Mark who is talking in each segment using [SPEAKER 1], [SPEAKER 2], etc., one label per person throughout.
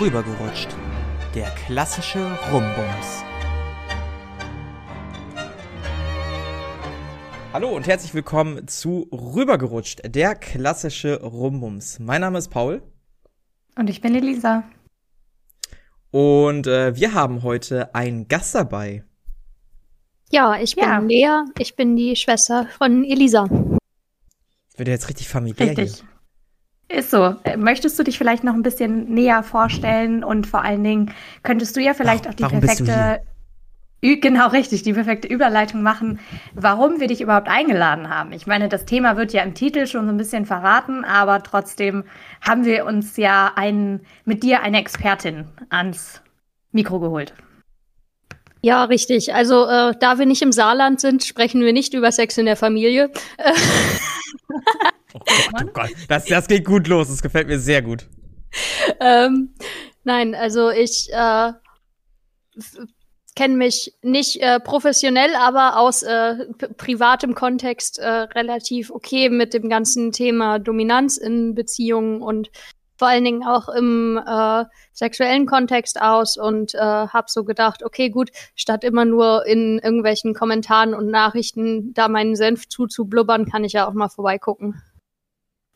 [SPEAKER 1] Rübergerutscht. Der klassische Rumbums. Hallo und herzlich willkommen zu Rübergerutscht, der klassische Rumbums. Mein Name ist Paul.
[SPEAKER 2] Und ich bin Elisa.
[SPEAKER 1] Und äh, wir haben heute einen Gast dabei.
[SPEAKER 3] Ja, ich bin ja. Lea. Ich bin die Schwester von Elisa.
[SPEAKER 1] Wird jetzt richtig familiär.
[SPEAKER 2] Richtig. Ist so. Äh, möchtest du dich vielleicht noch ein bisschen näher vorstellen und vor allen Dingen könntest du ja vielleicht Ach, auch die perfekte Genau, richtig, die perfekte Überleitung machen, warum wir dich überhaupt eingeladen haben. Ich meine, das Thema wird ja im Titel schon so ein bisschen verraten, aber trotzdem haben wir uns ja einen, mit dir eine Expertin ans Mikro geholt.
[SPEAKER 3] Ja, richtig. Also, äh, da wir nicht im Saarland sind, sprechen wir nicht über Sex in der Familie.
[SPEAKER 1] oh Gott, oh Gott. Das, das geht gut los. Das gefällt mir sehr gut.
[SPEAKER 3] Ähm, nein, also ich äh, kenne mich nicht äh, professionell, aber aus äh, privatem Kontext äh, relativ okay mit dem ganzen Thema Dominanz in Beziehungen und vor allen Dingen auch im äh, sexuellen Kontext aus und äh, habe so gedacht, okay, gut, statt immer nur in irgendwelchen Kommentaren und Nachrichten da meinen Senf zuzublubbern, kann ich ja auch mal vorbeigucken.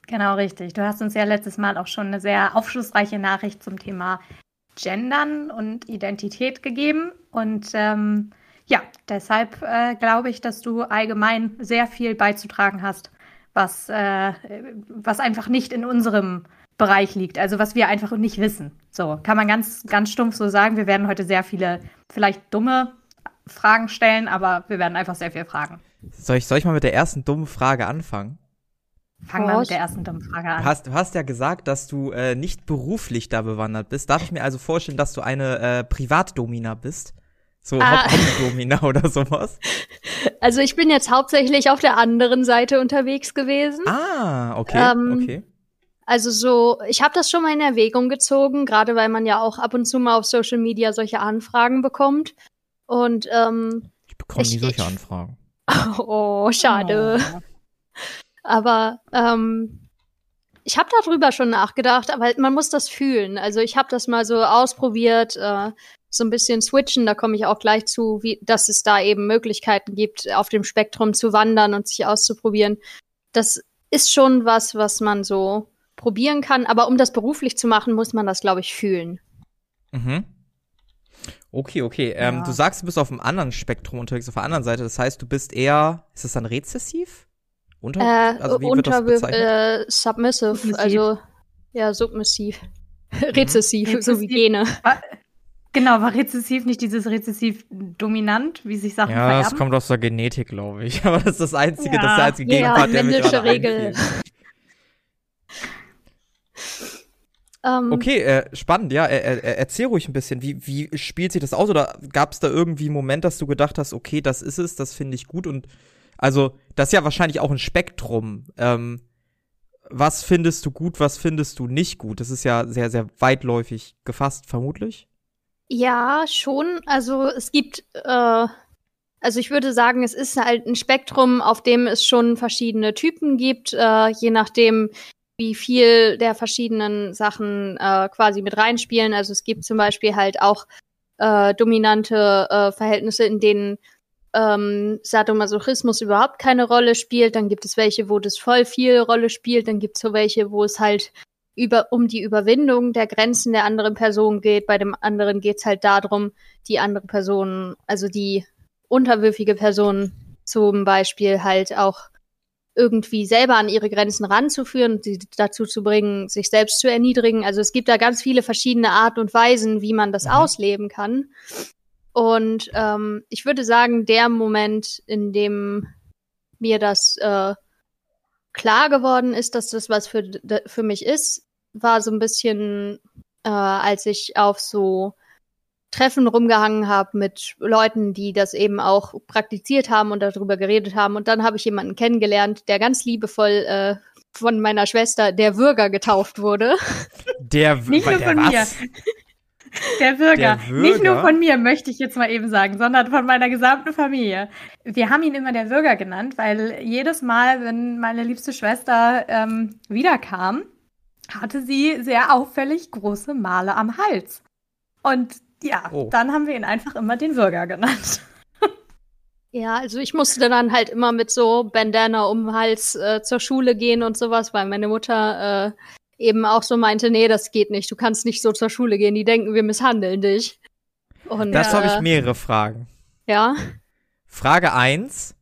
[SPEAKER 2] Genau, richtig. Du hast uns ja letztes Mal auch schon eine sehr aufschlussreiche Nachricht zum Thema Gendern und Identität gegeben. Und ähm, ja, deshalb äh, glaube ich, dass du allgemein sehr viel beizutragen hast, was, äh, was einfach nicht in unserem Bereich liegt, also was wir einfach nicht wissen. So, kann man ganz, ganz stumpf so sagen. Wir werden heute sehr viele, vielleicht dumme Fragen stellen, aber wir werden einfach sehr viel fragen.
[SPEAKER 1] Soll ich, soll ich mal mit der ersten dummen Frage anfangen?
[SPEAKER 2] Fangen wir mit der ersten dummen Frage an.
[SPEAKER 1] Du hast, du hast ja gesagt, dass du äh, nicht beruflich da bewandert bist. Darf ich mir also vorstellen, dass du eine äh, Privatdomina bist? So ah. Hobbydomina oder sowas?
[SPEAKER 3] Also ich bin jetzt hauptsächlich auf der anderen Seite unterwegs gewesen.
[SPEAKER 1] Ah, okay, ähm, okay.
[SPEAKER 3] Also so, ich habe das schon mal in Erwägung gezogen, gerade weil man ja auch ab und zu mal auf Social Media solche Anfragen bekommt. Und ähm,
[SPEAKER 1] ich bekomme nie solche Anfragen.
[SPEAKER 3] Oh, schade. Oh. Aber ähm, ich habe darüber schon nachgedacht, aber man muss das fühlen. Also ich habe das mal so ausprobiert, äh, so ein bisschen switchen. Da komme ich auch gleich zu, wie, dass es da eben Möglichkeiten gibt, auf dem Spektrum zu wandern und sich auszuprobieren. Das ist schon was, was man so probieren kann. Aber um das beruflich zu machen, muss man das, glaube ich, fühlen.
[SPEAKER 1] Mhm. Okay, okay. Ähm, Du sagst, du bist auf einem anderen Spektrum unterwegs, auf der anderen Seite. Das heißt, du bist eher, ist das dann rezessiv?
[SPEAKER 3] Unter, äh, also wie unter wird das äh, submissive, submissiv. also ja, submissiv. Mhm. rezessiv, so wie Gene.
[SPEAKER 2] Genau, war rezessiv nicht dieses rezessiv dominant, wie sich Sachen
[SPEAKER 1] Ja,
[SPEAKER 2] vererben?
[SPEAKER 1] das kommt aus der Genetik, glaube ich. Aber das ist das einzige, ja. das ist der einzige Gegenpart, ja, der mich gerade Regel. Um, ähm, okay, äh, spannend, ja. Er, er, erzähl ruhig ein bisschen. Wie, wie spielt sich das aus? Oder gab es da irgendwie einen Moment, dass du gedacht hast, okay, das ist es, das finde ich gut? Und also, das ist ja wahrscheinlich auch ein Spektrum. Ähm, was findest du gut, was findest du nicht gut? Das ist ja sehr, sehr weitläufig gefasst, vermutlich.
[SPEAKER 3] Ja, schon. Also es gibt, äh, also ich würde sagen, es ist halt ein Spektrum, auf dem es schon verschiedene Typen gibt, äh, je nachdem, wie viel der verschiedenen Sachen äh, quasi mit reinspielen. Also es gibt zum Beispiel halt auch äh, dominante äh, Verhältnisse, in denen ähm, Sadomasochismus überhaupt keine Rolle spielt. Dann gibt es welche, wo das voll viel Rolle spielt. Dann gibt es so welche, wo es halt über um die Überwindung der Grenzen der anderen Person geht. Bei dem anderen geht es halt darum, die andere Person, also die unterwürfige Person zum Beispiel halt auch irgendwie selber an ihre Grenzen ranzuführen sie dazu zu bringen, sich selbst zu erniedrigen. Also es gibt da ganz viele verschiedene Arten und Weisen, wie man das mhm. ausleben kann. Und ähm, ich würde sagen, der Moment, in dem mir das äh, klar geworden ist, dass das was für, für mich ist, war so ein bisschen, äh, als ich auf so Treffen rumgehangen habe mit Leuten, die das eben auch praktiziert haben und darüber geredet haben. Und dann habe ich jemanden kennengelernt, der ganz liebevoll äh, von meiner Schwester der Würger getauft wurde.
[SPEAKER 1] Der
[SPEAKER 2] Nicht nur von mir. Der Würger. der Würger. Nicht nur von mir, möchte ich jetzt mal eben sagen, sondern von meiner gesamten Familie. Wir haben ihn immer der Würger genannt, weil jedes Mal, wenn meine liebste Schwester ähm, wiederkam, hatte sie sehr auffällig große Male am Hals. Und ja, oh. dann haben wir ihn einfach immer den Würger genannt.
[SPEAKER 3] Ja, also ich musste dann halt immer mit so Bandana um den Hals äh, zur Schule gehen und sowas, weil meine Mutter äh, eben auch so meinte, nee, das geht nicht, du kannst nicht so zur Schule gehen, die denken, wir misshandeln dich.
[SPEAKER 1] Und, das äh, habe ich mehrere Fragen.
[SPEAKER 3] Ja.
[SPEAKER 1] Frage eins: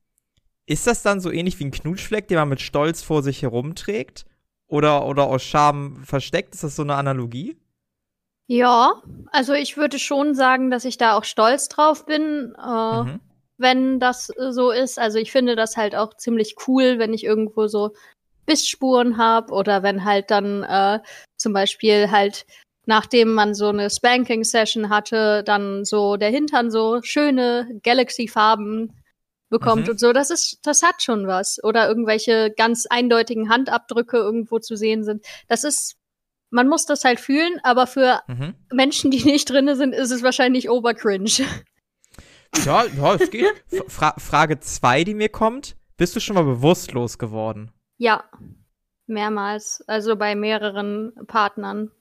[SPEAKER 1] Ist das dann so ähnlich wie ein Knutschfleck, den man mit Stolz vor sich herumträgt? Oder, oder aus Scham versteckt? Ist das so eine Analogie?
[SPEAKER 3] Ja, also ich würde schon sagen, dass ich da auch stolz drauf bin. Äh, mhm wenn das so ist. Also ich finde das halt auch ziemlich cool, wenn ich irgendwo so Bissspuren habe oder wenn halt dann äh, zum Beispiel halt nachdem man so eine Spanking-Session hatte, dann so der Hintern so schöne Galaxy-Farben bekommt mhm. und so. Das ist, das hat schon was. Oder irgendwelche ganz eindeutigen Handabdrücke irgendwo zu sehen sind. Das ist, man muss das halt fühlen, aber für mhm. Menschen, die nicht drinne sind, ist es wahrscheinlich obercringe.
[SPEAKER 1] Ja, ja, es geht. Fra Frage 2, die mir kommt. Bist du schon mal bewusstlos geworden?
[SPEAKER 3] Ja, mehrmals. Also bei mehreren Partnern.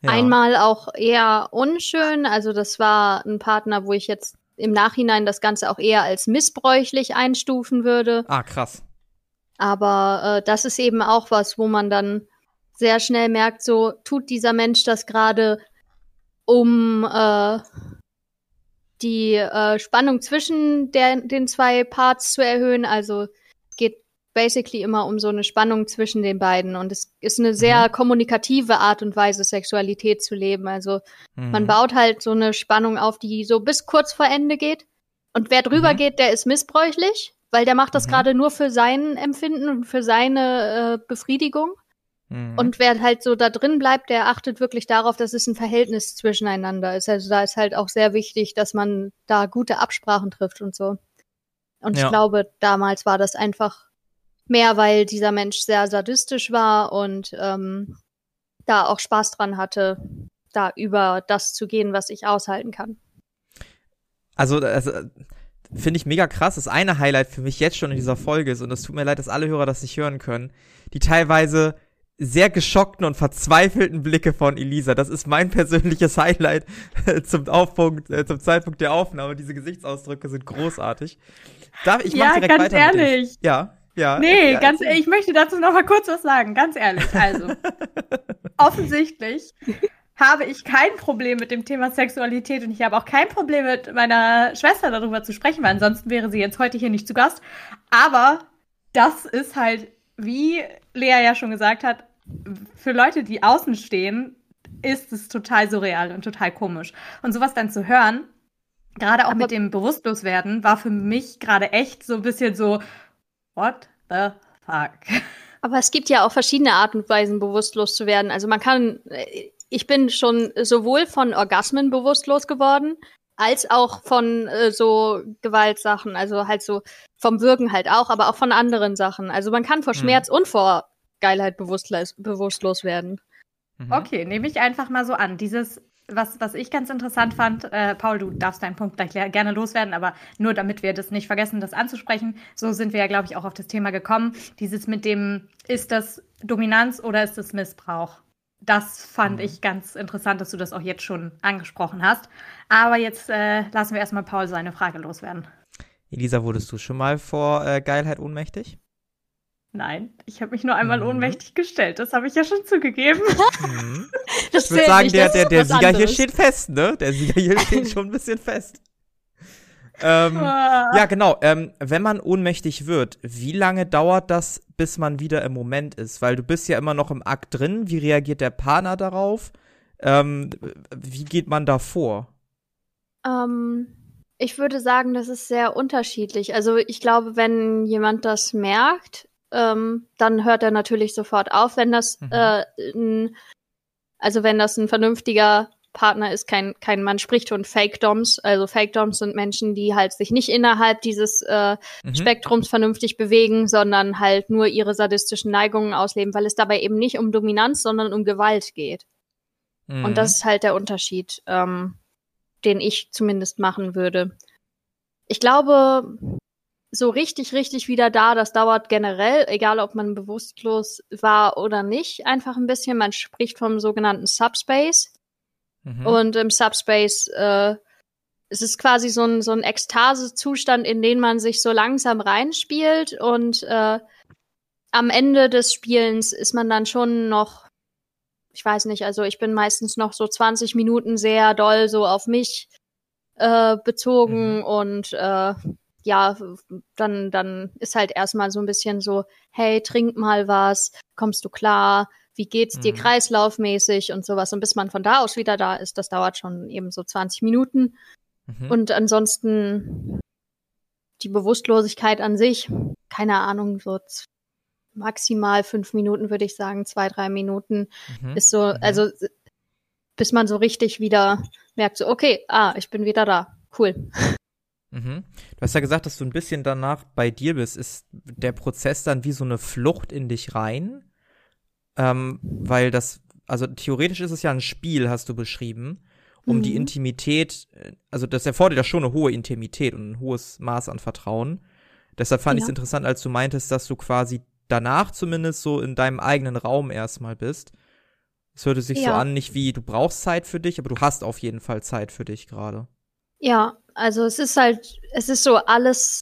[SPEAKER 3] Ja. Einmal auch eher unschön. Also das war ein Partner, wo ich jetzt im Nachhinein das Ganze auch eher als missbräuchlich einstufen würde.
[SPEAKER 1] Ah, krass.
[SPEAKER 3] Aber äh, das ist eben auch was, wo man dann sehr schnell merkt, so tut dieser Mensch das gerade, um äh, die äh, Spannung zwischen der, den zwei Parts zu erhöhen. Also basically immer um so eine Spannung zwischen den beiden. Und es ist eine sehr mhm. kommunikative Art und Weise, Sexualität zu leben. Also mhm. man baut halt so eine Spannung auf, die so bis kurz vor Ende geht. Und wer drüber mhm. geht, der ist missbräuchlich, weil der macht das mhm. gerade nur für sein Empfinden und für seine äh, Befriedigung. Mhm. Und wer halt so da drin bleibt, der achtet wirklich darauf, dass es ein Verhältnis zwischeneinander ist. Also da ist halt auch sehr wichtig, dass man da gute Absprachen trifft und so. Und ja. ich glaube, damals war das einfach mehr, weil dieser Mensch sehr sadistisch war und ähm, da auch Spaß dran hatte, da über das zu gehen, was ich aushalten kann.
[SPEAKER 1] Also, also finde ich mega krass. Das eine Highlight für mich jetzt schon in dieser Folge ist, und es tut mir leid, dass alle Hörer das nicht hören können, die teilweise sehr geschockten und verzweifelten Blicke von Elisa. Das ist mein persönliches Highlight zum Aufpunkt, äh, zum Zeitpunkt der Aufnahme. Diese Gesichtsausdrücke sind großartig.
[SPEAKER 2] Darf ich ja, direkt ganz weiter ehrlich.
[SPEAKER 1] Ja, ja.
[SPEAKER 2] Nee, ja, ganz ehrlich, ich möchte dazu noch mal kurz was sagen, ganz ehrlich. Also, offensichtlich habe ich kein Problem mit dem Thema Sexualität und ich habe auch kein Problem mit meiner Schwester darüber zu sprechen, weil ansonsten wäre sie jetzt heute hier nicht zu Gast. Aber das ist halt, wie Lea ja schon gesagt hat, für Leute, die außen stehen, ist es total surreal und total komisch. Und sowas dann zu hören, gerade auch Aber mit dem Bewusstloswerden, war für mich gerade echt so ein bisschen so, what the fuck?
[SPEAKER 3] Aber es gibt ja auch verschiedene Arten und Weisen, bewusstlos zu werden. Also man kann, ich bin schon sowohl von Orgasmen bewusstlos geworden, als auch von äh, so Gewaltsachen, also halt so vom Wirken halt auch, aber auch von anderen Sachen. Also man kann vor mhm. Schmerz mhm. und vor Geilheit bewusstlos, bewusstlos werden.
[SPEAKER 2] Mhm. Okay, nehme ich einfach mal so an. Dieses, was, was ich ganz interessant fand, äh, Paul, du darfst deinen Punkt gleich gerne loswerden, aber nur damit wir das nicht vergessen, das anzusprechen, so sind wir ja, glaube ich, auch auf das Thema gekommen. Dieses mit dem, ist das Dominanz oder ist das Missbrauch? Das fand mhm. ich ganz interessant, dass du das auch jetzt schon angesprochen hast. Aber jetzt äh, lassen wir erstmal Paul seine Frage loswerden.
[SPEAKER 1] Elisa, wurdest du schon mal vor äh, Geilheit ohnmächtig?
[SPEAKER 2] Nein, ich habe mich nur einmal mhm. ohnmächtig gestellt. Das habe ich ja schon zugegeben. Mhm.
[SPEAKER 1] ich würde sagen, der, der, der Sieger anderes. hier steht fest, ne? Der Sieger hier steht schon ein bisschen fest. Ähm, ah. Ja, genau. Ähm, wenn man ohnmächtig wird, wie lange dauert das, bis man wieder im Moment ist? Weil du bist ja immer noch im Akt drin. Wie reagiert der Partner darauf? Ähm, wie geht man da vor?
[SPEAKER 3] Ähm, ich würde sagen, das ist sehr unterschiedlich. Also ich glaube, wenn jemand das merkt, ähm, dann hört er natürlich sofort auf, wenn das mhm. äh, ein, also wenn das ein vernünftiger Partner ist, kein, kein man spricht von Fake Doms. Also Fake Doms sind Menschen, die halt sich nicht innerhalb dieses äh, mhm. Spektrums vernünftig bewegen, sondern halt nur ihre sadistischen Neigungen ausleben, weil es dabei eben nicht um Dominanz, sondern um Gewalt geht. Mhm. Und das ist halt der Unterschied, ähm, den ich zumindest machen würde. Ich glaube, so richtig, richtig wieder da, das dauert generell, egal ob man bewusstlos war oder nicht, einfach ein bisschen. Man spricht vom sogenannten Subspace. Mhm. Und im Subspace äh, es ist quasi so ein, so ein Ekstase-Zustand, in den man sich so langsam reinspielt und äh, am Ende des Spielens ist man dann schon noch, ich weiß nicht, also ich bin meistens noch so 20 Minuten sehr doll so auf mich äh, bezogen mhm. und äh, ja, dann, dann ist halt erstmal so ein bisschen so, hey, trink mal was, kommst du klar, wie geht's dir mhm. kreislaufmäßig und sowas. Und bis man von da aus wieder da ist, das dauert schon eben so 20 Minuten. Mhm. Und ansonsten die Bewusstlosigkeit an sich, keine Ahnung, so maximal fünf Minuten, würde ich sagen, zwei, drei Minuten mhm. ist so, mhm. also bis man so richtig wieder merkt, so, okay, ah, ich bin wieder da. Cool.
[SPEAKER 1] Mhm. Du hast ja gesagt, dass du ein bisschen danach bei dir bist. Ist der Prozess dann wie so eine Flucht in dich rein? Ähm, weil das, also theoretisch ist es ja ein Spiel, hast du beschrieben, um mhm. die Intimität, äh, also das erfordert ja schon eine hohe Intimität und ein hohes Maß an Vertrauen. Deshalb fand ja. ich es interessant, als du meintest, dass du quasi danach zumindest so in deinem eigenen Raum erstmal bist. Es hörte sich ja. so an, nicht wie du brauchst Zeit für dich, aber du hast auf jeden Fall Zeit für dich gerade.
[SPEAKER 3] Ja, also es ist halt, es ist so alles,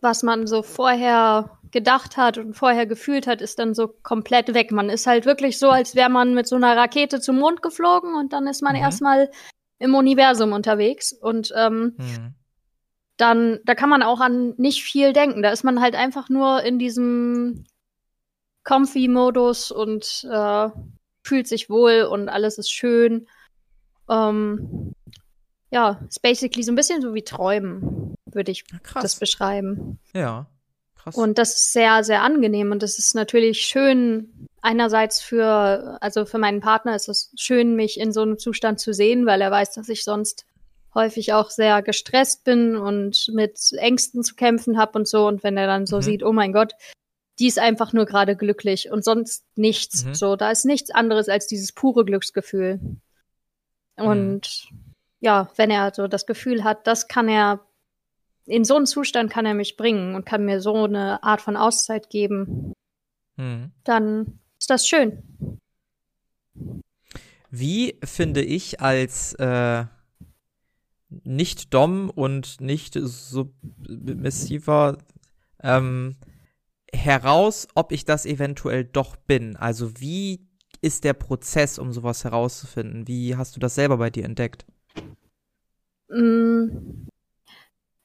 [SPEAKER 3] was man so vorher gedacht hat und vorher gefühlt hat, ist dann so komplett weg. Man ist halt wirklich so, als wäre man mit so einer Rakete zum Mond geflogen und dann ist man mhm. erstmal im Universum unterwegs und ähm, mhm. dann, da kann man auch an nicht viel denken. Da ist man halt einfach nur in diesem Comfy-Modus und äh, fühlt sich wohl und alles ist schön. Ähm, ja, ist basically so ein bisschen so wie Träumen, würde ich Krass. das beschreiben.
[SPEAKER 1] Ja, krass.
[SPEAKER 3] Und das ist sehr, sehr angenehm und das ist natürlich schön, einerseits für, also für meinen Partner ist es schön, mich in so einem Zustand zu sehen, weil er weiß, dass ich sonst häufig auch sehr gestresst bin und mit Ängsten zu kämpfen habe und so. Und wenn er dann so mhm. sieht, oh mein Gott, die ist einfach nur gerade glücklich und sonst nichts. Mhm. So, da ist nichts anderes als dieses pure Glücksgefühl. Und mhm ja, wenn er so das Gefühl hat, das kann er, in so einen Zustand kann er mich bringen und kann mir so eine Art von Auszeit geben, hm. dann ist das schön.
[SPEAKER 1] Wie finde ich als äh, nicht Dom und nicht submissiver ähm, heraus, ob ich das eventuell doch bin? Also wie ist der Prozess, um sowas herauszufinden? Wie hast du das selber bei dir entdeckt?
[SPEAKER 3] Mm,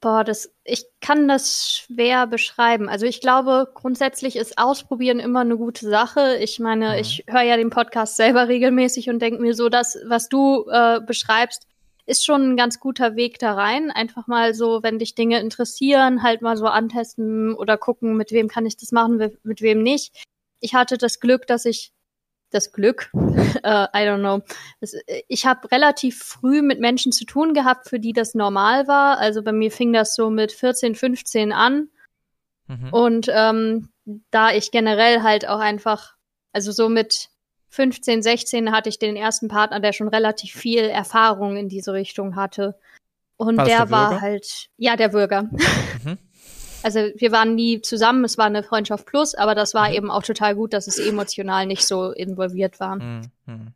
[SPEAKER 3] boah, das, ich kann das schwer beschreiben. Also ich glaube, grundsätzlich ist Ausprobieren immer eine gute Sache. Ich meine, mhm. ich höre ja den Podcast selber regelmäßig und denke mir so, das, was du äh, beschreibst, ist schon ein ganz guter Weg da rein. Einfach mal so, wenn dich Dinge interessieren, halt mal so antesten oder gucken, mit wem kann ich das machen, mit wem nicht. Ich hatte das Glück, dass ich das Glück, uh, I don't know. Das, ich habe relativ früh mit Menschen zu tun gehabt, für die das normal war. Also bei mir fing das so mit 14, 15 an. Mhm. Und ähm, da ich generell halt auch einfach, also so mit 15, 16 hatte ich den ersten Partner, der schon relativ viel Erfahrung in diese Richtung hatte. Und war der, der war halt, ja, der Bürger. Mhm. Also wir waren nie zusammen, es war eine Freundschaft plus, aber das war mhm. eben auch total gut, dass es emotional nicht so involviert war. Mhm. mhm.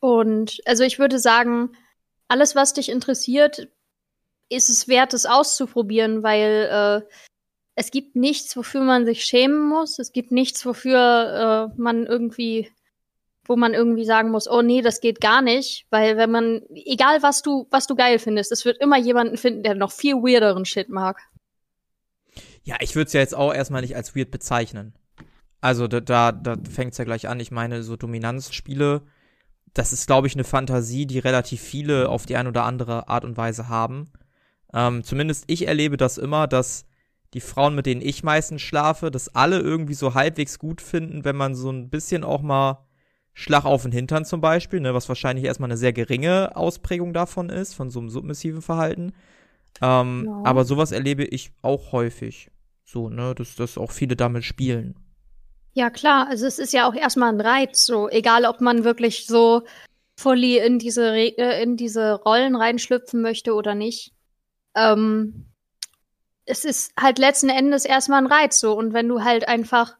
[SPEAKER 3] Und also ich würde sagen, alles, was dich interessiert, ist es wert, es auszuprobieren, weil äh, es gibt nichts, wofür man sich schämen muss. Es gibt nichts, wofür äh, man irgendwie, wo man irgendwie sagen muss, oh nee, das geht gar nicht. Weil wenn man, egal was du, was du geil findest, es wird immer jemanden finden, der noch viel weirderen Shit mag.
[SPEAKER 1] Ja, ich würde es ja jetzt auch erstmal nicht als weird bezeichnen. Also da, da, da fängt es ja gleich an. Ich meine, so Dominanzspiele, das ist, glaube ich, eine Fantasie, die relativ viele auf die eine oder andere Art und Weise haben. Ähm, zumindest ich erlebe das immer, dass die Frauen, mit denen ich meistens schlafe, das alle irgendwie so halbwegs gut finden, wenn man so ein bisschen auch mal Schlag auf den Hintern zum Beispiel, ne, was wahrscheinlich erstmal eine sehr geringe Ausprägung davon ist, von so einem submissiven Verhalten. Ähm, ja. Aber sowas erlebe ich auch häufig. So, ne, dass, dass auch viele damit spielen.
[SPEAKER 3] Ja, klar. Also es ist ja auch erstmal ein Reiz, so, egal ob man wirklich so fully in diese, Re äh, in diese Rollen reinschlüpfen möchte oder nicht. Ähm, es ist halt letzten Endes erstmal ein Reiz so. Und wenn du halt einfach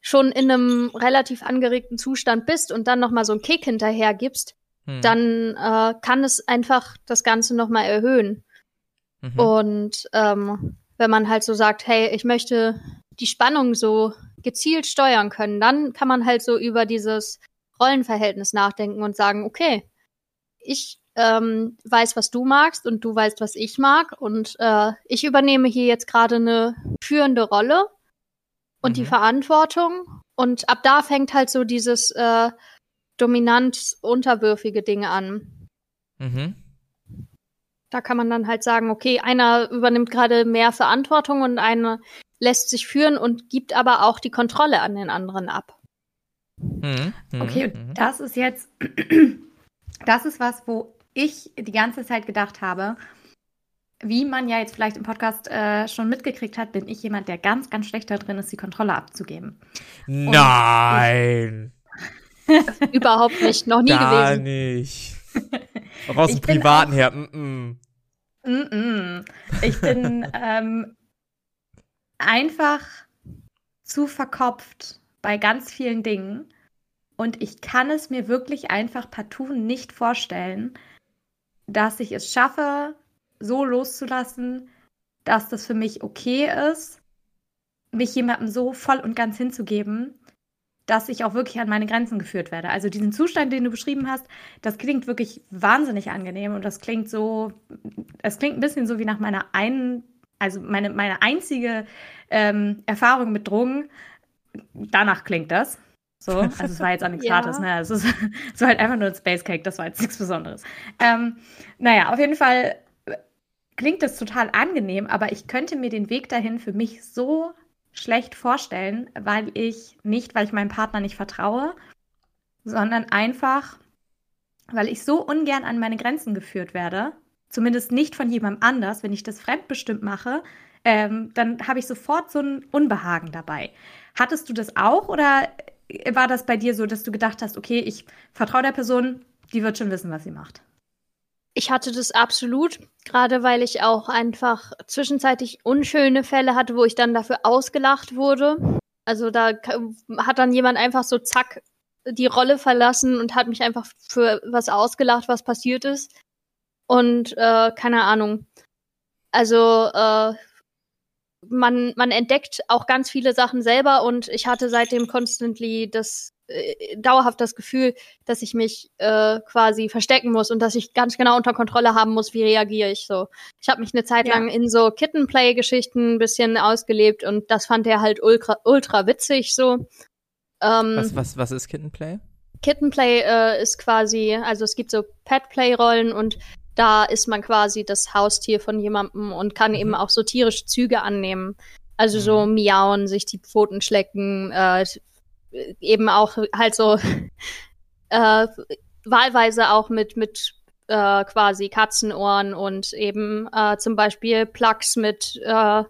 [SPEAKER 3] schon in einem relativ angeregten Zustand bist und dann nochmal so einen Kick hinterher gibst, hm. dann äh, kann es einfach das Ganze nochmal erhöhen. Mhm. Und ähm, wenn man halt so sagt, hey, ich möchte die Spannung so gezielt steuern können, dann kann man halt so über dieses Rollenverhältnis nachdenken und sagen, okay, ich ähm, weiß, was du magst und du weißt, was ich mag und äh, ich übernehme hier jetzt gerade eine führende Rolle und mhm. die Verantwortung und ab da fängt halt so dieses äh, dominant unterwürfige Ding an. Mhm. Da kann man dann halt sagen, okay, einer übernimmt gerade mehr Verantwortung und einer lässt sich führen und gibt aber auch die Kontrolle an den anderen ab.
[SPEAKER 2] Mhm. mhm. Okay, mhm. das ist jetzt, das ist was, wo ich die ganze Zeit gedacht habe, wie man ja jetzt vielleicht im Podcast äh, schon mitgekriegt hat, bin ich jemand, der ganz, ganz schlecht da drin ist, die Kontrolle abzugeben.
[SPEAKER 1] Nein!
[SPEAKER 3] Ich, überhaupt nicht, noch nie
[SPEAKER 1] Gar
[SPEAKER 3] gewesen.
[SPEAKER 1] Gar nicht. Auch aus dem Privaten auch, her. Mm
[SPEAKER 2] -mm. Mm ich bin ähm, einfach zu verkopft bei ganz vielen Dingen. Und ich kann es mir wirklich einfach partout nicht vorstellen, dass ich es schaffe, so loszulassen, dass das für mich okay ist, mich jemandem so voll und ganz hinzugeben, dass ich auch wirklich an meine Grenzen geführt werde. Also diesen Zustand, den du beschrieben hast, das klingt wirklich wahnsinnig angenehm und das klingt so, es klingt ein bisschen so wie nach meiner einen, also meine, meine einzige ähm, Erfahrung mit Drogen. Danach klingt das. So, also es war jetzt auch nichts ja. Hartes, ne? Es, ist, es war halt einfach nur ein Space Cake, das war jetzt nichts Besonderes. Ähm, naja, auf jeden Fall klingt das total angenehm, aber ich könnte mir den Weg dahin für mich so schlecht vorstellen, weil ich nicht, weil ich meinem Partner nicht vertraue, sondern einfach, weil ich so ungern an meine Grenzen geführt werde, zumindest nicht von jemandem anders, wenn ich das fremdbestimmt mache, ähm, dann habe ich sofort so ein Unbehagen dabei. Hattest du das auch oder war das bei dir so, dass du gedacht hast, okay, ich vertraue der Person, die wird schon wissen, was sie macht?
[SPEAKER 3] Ich hatte das absolut, gerade weil ich auch einfach zwischenzeitlich unschöne Fälle hatte, wo ich dann dafür ausgelacht wurde. Also da hat dann jemand einfach so zack die Rolle verlassen und hat mich einfach für was ausgelacht, was passiert ist. Und äh, keine Ahnung. Also äh, man, man entdeckt auch ganz viele Sachen selber und ich hatte seitdem constantly das äh, dauerhaft das Gefühl, dass ich mich äh, quasi verstecken muss und dass ich ganz genau unter Kontrolle haben muss, wie reagiere ich so. Ich habe mich eine Zeit ja. lang in so Kittenplay-Geschichten ein bisschen ausgelebt und das fand er halt ultra, ultra witzig so.
[SPEAKER 1] Ähm, was, was, was ist Kittenplay?
[SPEAKER 3] Kittenplay äh, ist quasi, also es gibt so Petplay-Rollen und da ist man quasi das Haustier von jemandem und kann mhm. eben auch so tierische Züge annehmen. Also mhm. so miauen, sich die Pfoten schlecken, äh, eben auch halt so äh, wahlweise auch mit, mit äh, quasi Katzenohren und eben äh, zum Beispiel Plugs mit äh,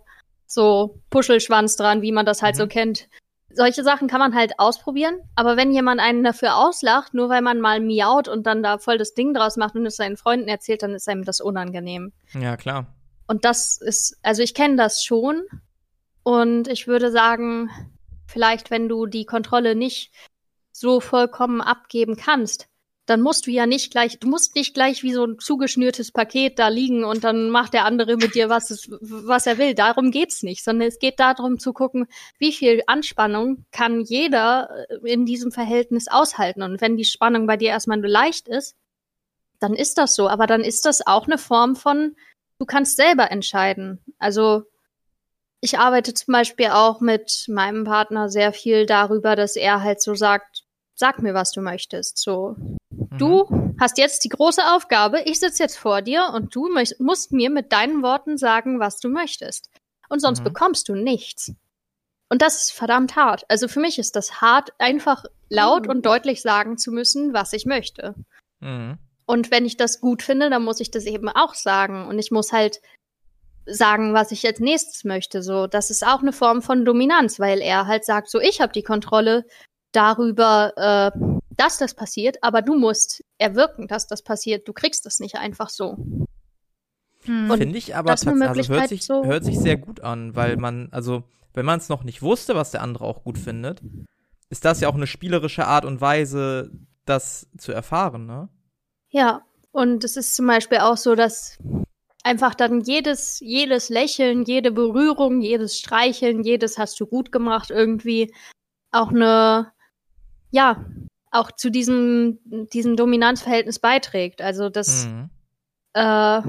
[SPEAKER 3] so Puschelschwanz dran, wie man das halt mhm. so kennt solche Sachen kann man halt ausprobieren, aber wenn jemand einen dafür auslacht, nur weil man mal miaut und dann da voll das Ding draus macht und es seinen Freunden erzählt, dann ist einem das unangenehm.
[SPEAKER 1] Ja, klar.
[SPEAKER 3] Und das ist, also ich kenne das schon und ich würde sagen, vielleicht wenn du die Kontrolle nicht so vollkommen abgeben kannst, dann musst du ja nicht gleich, du musst nicht gleich wie so ein zugeschnürtes Paket da liegen und dann macht der andere mit dir, was, es, was er will. Darum geht's nicht, sondern es geht darum zu gucken, wie viel Anspannung kann jeder äh, in diesem Verhältnis aushalten. Und wenn die Spannung bei dir erstmal nur leicht ist, dann ist das so. Aber dann ist das auch eine Form von, du kannst selber entscheiden. Also, ich arbeite zum Beispiel auch mit meinem Partner sehr viel darüber, dass er halt so sagt, sag mir, was du möchtest. So, Du mhm. hast jetzt die große Aufgabe, ich sitze jetzt vor dir und du musst mir mit deinen Worten sagen, was du möchtest. Und sonst mhm. bekommst du nichts. Und das ist verdammt hart. Also für mich ist das hart, einfach laut mhm. und deutlich sagen zu müssen, was ich möchte. Mhm. Und wenn ich das gut finde, dann muss ich das eben auch sagen. Und ich muss halt sagen, was ich als nächstes möchte. So, das ist auch eine Form von Dominanz, weil er halt sagt, so ich habe die Kontrolle darüber, äh, dass das passiert, aber du musst erwirken, dass das passiert. Du kriegst das nicht einfach so.
[SPEAKER 1] Hm. Finde ich aber tatsächlich, also hört sich, so hört sich sehr gut an, weil man, also, wenn man es noch nicht wusste, was der andere auch gut findet, ist das ja auch eine spielerische Art und Weise, das zu erfahren, ne?
[SPEAKER 3] Ja, und es ist zum Beispiel auch so, dass einfach dann jedes, jedes Lächeln, jede Berührung, jedes Streicheln, jedes hast du gut gemacht, irgendwie auch eine, ja, auch zu diesem, diesem Dominanzverhältnis beiträgt. Also das, mhm. äh,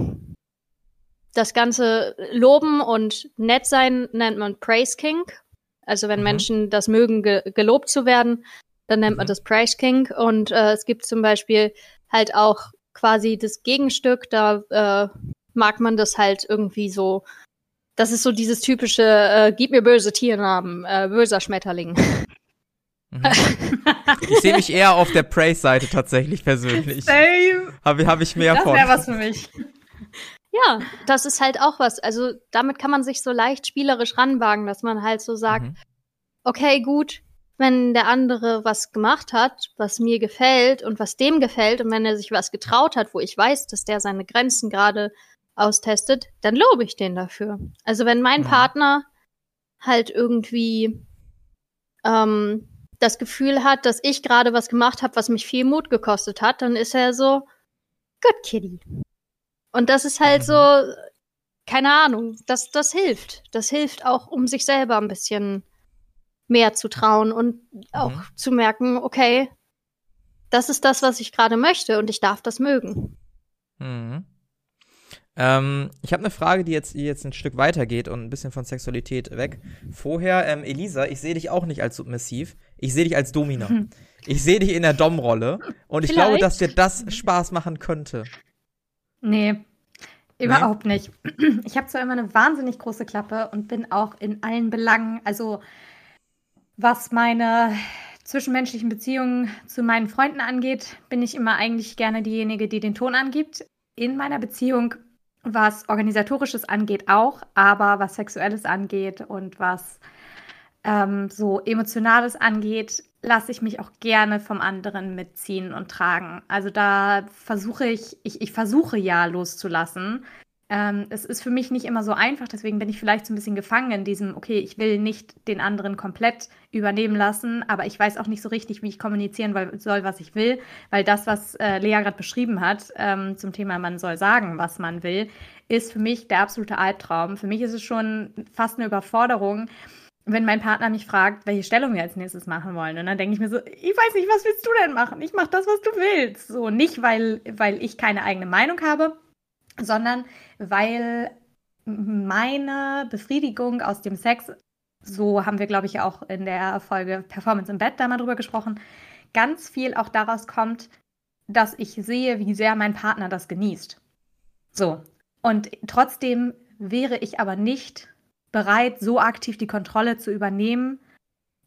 [SPEAKER 3] das ganze Loben und nett sein nennt man Praise King. Also wenn mhm. Menschen das mögen, ge gelobt zu werden, dann nennt mhm. man das Praise King. Und äh, es gibt zum Beispiel halt auch quasi das Gegenstück, da äh, mag man das halt irgendwie so. Das ist so dieses typische, äh, gib mir böse Tiernamen, äh, böser Schmetterling.
[SPEAKER 1] Mhm. ich sehe mich eher auf der Praise-Seite tatsächlich persönlich. Same. Habe hab ich mehr
[SPEAKER 2] das
[SPEAKER 1] von.
[SPEAKER 2] Das wäre was für mich.
[SPEAKER 3] Ja, das ist halt auch was. Also damit kann man sich so leicht spielerisch ranwagen, dass man halt so sagt, mhm. okay, gut, wenn der andere was gemacht hat, was mir gefällt und was dem gefällt und wenn er sich was getraut hat, wo ich weiß, dass der seine Grenzen gerade austestet, dann lobe ich den dafür. Also wenn mein mhm. Partner halt irgendwie ähm, das Gefühl hat, dass ich gerade was gemacht habe, was mich viel Mut gekostet hat, dann ist er so, good kitty. Und das ist halt so, mhm. keine Ahnung, das, das hilft. Das hilft auch, um sich selber ein bisschen mehr zu trauen und auch mhm. zu merken, okay, das ist das, was ich gerade möchte und ich darf das mögen.
[SPEAKER 1] Mhm. Ähm, ich habe eine Frage, die jetzt, die jetzt ein Stück weiter geht und ein bisschen von Sexualität weg. Vorher, ähm, Elisa, ich sehe dich auch nicht als submissiv. Ich sehe dich als Domina. Hm. Ich sehe dich in der Dom-Rolle. Und ich Vielleicht. glaube, dass dir das Spaß machen könnte.
[SPEAKER 2] Nee, überhaupt Nein? nicht. Ich habe zwar immer eine wahnsinnig große Klappe und bin auch in allen Belangen, also was meine zwischenmenschlichen Beziehungen zu meinen Freunden angeht, bin ich immer eigentlich gerne diejenige, die den Ton angibt. In meiner Beziehung, was organisatorisches angeht, auch, aber was sexuelles angeht und was ähm, so Emotionales angeht, lasse ich mich auch gerne vom anderen mitziehen und tragen. Also da versuche ich, ich, ich versuche ja loszulassen. Ähm, es ist für mich nicht immer so einfach, deswegen bin ich vielleicht so ein bisschen gefangen in diesem, okay, ich will nicht den anderen komplett übernehmen lassen, aber ich weiß auch nicht so richtig, wie ich kommunizieren soll, was ich will, weil das, was äh, Lea gerade beschrieben hat ähm, zum Thema, man soll sagen, was man will, ist für mich der absolute Albtraum. Für mich ist es schon fast eine Überforderung, wenn mein Partner mich fragt, welche Stellung wir als nächstes machen wollen. Und dann denke ich mir so, ich weiß nicht, was willst du denn machen? Ich mache das, was du willst. So, nicht, weil, weil ich keine eigene Meinung habe, sondern weil meine Befriedigung aus dem Sex, so haben wir, glaube ich, auch in der Folge Performance im Bett da mal drüber gesprochen, ganz viel auch daraus kommt, dass ich sehe, wie sehr mein Partner das genießt. So. Und trotzdem wäre ich aber nicht bereit, so aktiv die Kontrolle zu übernehmen,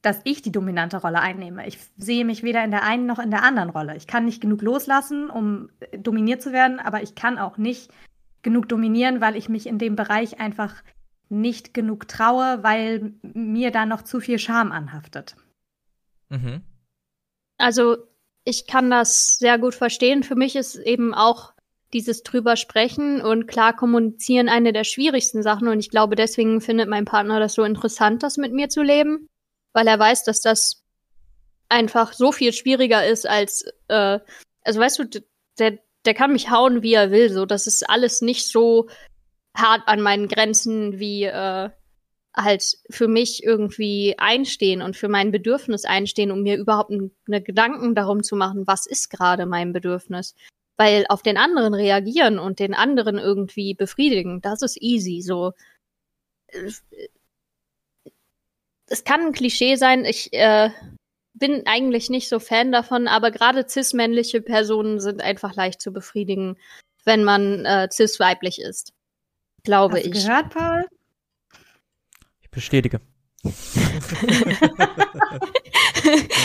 [SPEAKER 2] dass ich die dominante Rolle einnehme. Ich sehe mich weder in der einen noch in der anderen Rolle. Ich kann nicht genug loslassen, um äh, dominiert zu werden, aber ich kann auch nicht genug dominieren, weil ich mich in dem Bereich einfach nicht genug traue, weil mir da noch zu viel Scham anhaftet.
[SPEAKER 3] Mhm. Also ich kann das sehr gut verstehen. Für mich ist eben auch dieses drüber sprechen und klar kommunizieren eine der schwierigsten Sachen. Und ich glaube, deswegen findet mein Partner das so interessant, das mit mir zu leben, weil er weiß, dass das einfach so viel schwieriger ist als, äh, also weißt du, der, der kann mich hauen, wie er will. So, das ist alles nicht so hart an meinen Grenzen wie äh, halt für mich irgendwie einstehen und für mein Bedürfnis einstehen, um mir überhaupt eine Gedanken darum zu machen, was ist gerade mein Bedürfnis. Weil auf den anderen reagieren und den anderen irgendwie befriedigen, das ist easy. So. Es kann ein Klischee sein. Ich äh, bin eigentlich nicht so Fan davon, aber gerade cis-männliche Personen sind einfach leicht zu befriedigen, wenn man äh, cis-weiblich ist. Glaube Hast ich.
[SPEAKER 2] Du gehört, Paul?
[SPEAKER 1] Ich bestätige.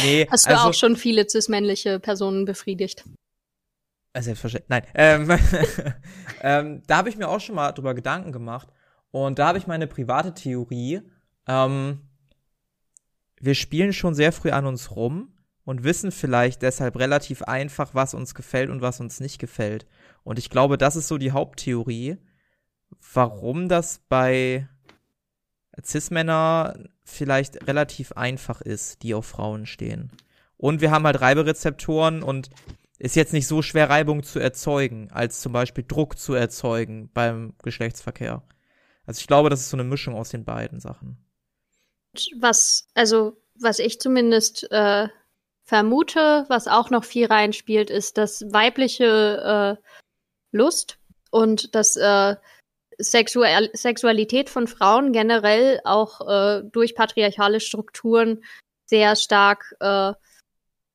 [SPEAKER 3] nee, Hast du also, auch schon viele cis-männliche Personen befriedigt?
[SPEAKER 1] Äh, selbstverständlich. Nein. Ähm, ähm, da habe ich mir auch schon mal drüber Gedanken gemacht. Und da habe ich meine private Theorie. Ähm, wir spielen schon sehr früh an uns rum und wissen vielleicht deshalb relativ einfach, was uns gefällt und was uns nicht gefällt. Und ich glaube, das ist so die Haupttheorie, warum das bei Cis-Männer vielleicht relativ einfach ist, die auf Frauen stehen. Und wir haben halt Reiberezeptoren und ist jetzt nicht so schwer, Reibung zu erzeugen, als zum Beispiel Druck zu erzeugen beim Geschlechtsverkehr. Also ich glaube, das ist so eine Mischung aus den beiden Sachen.
[SPEAKER 3] Was, also, was ich zumindest äh, vermute, was auch noch viel reinspielt, ist, dass weibliche äh, Lust und das äh, Sexual Sexualität von Frauen generell auch äh, durch patriarchale Strukturen sehr stark äh,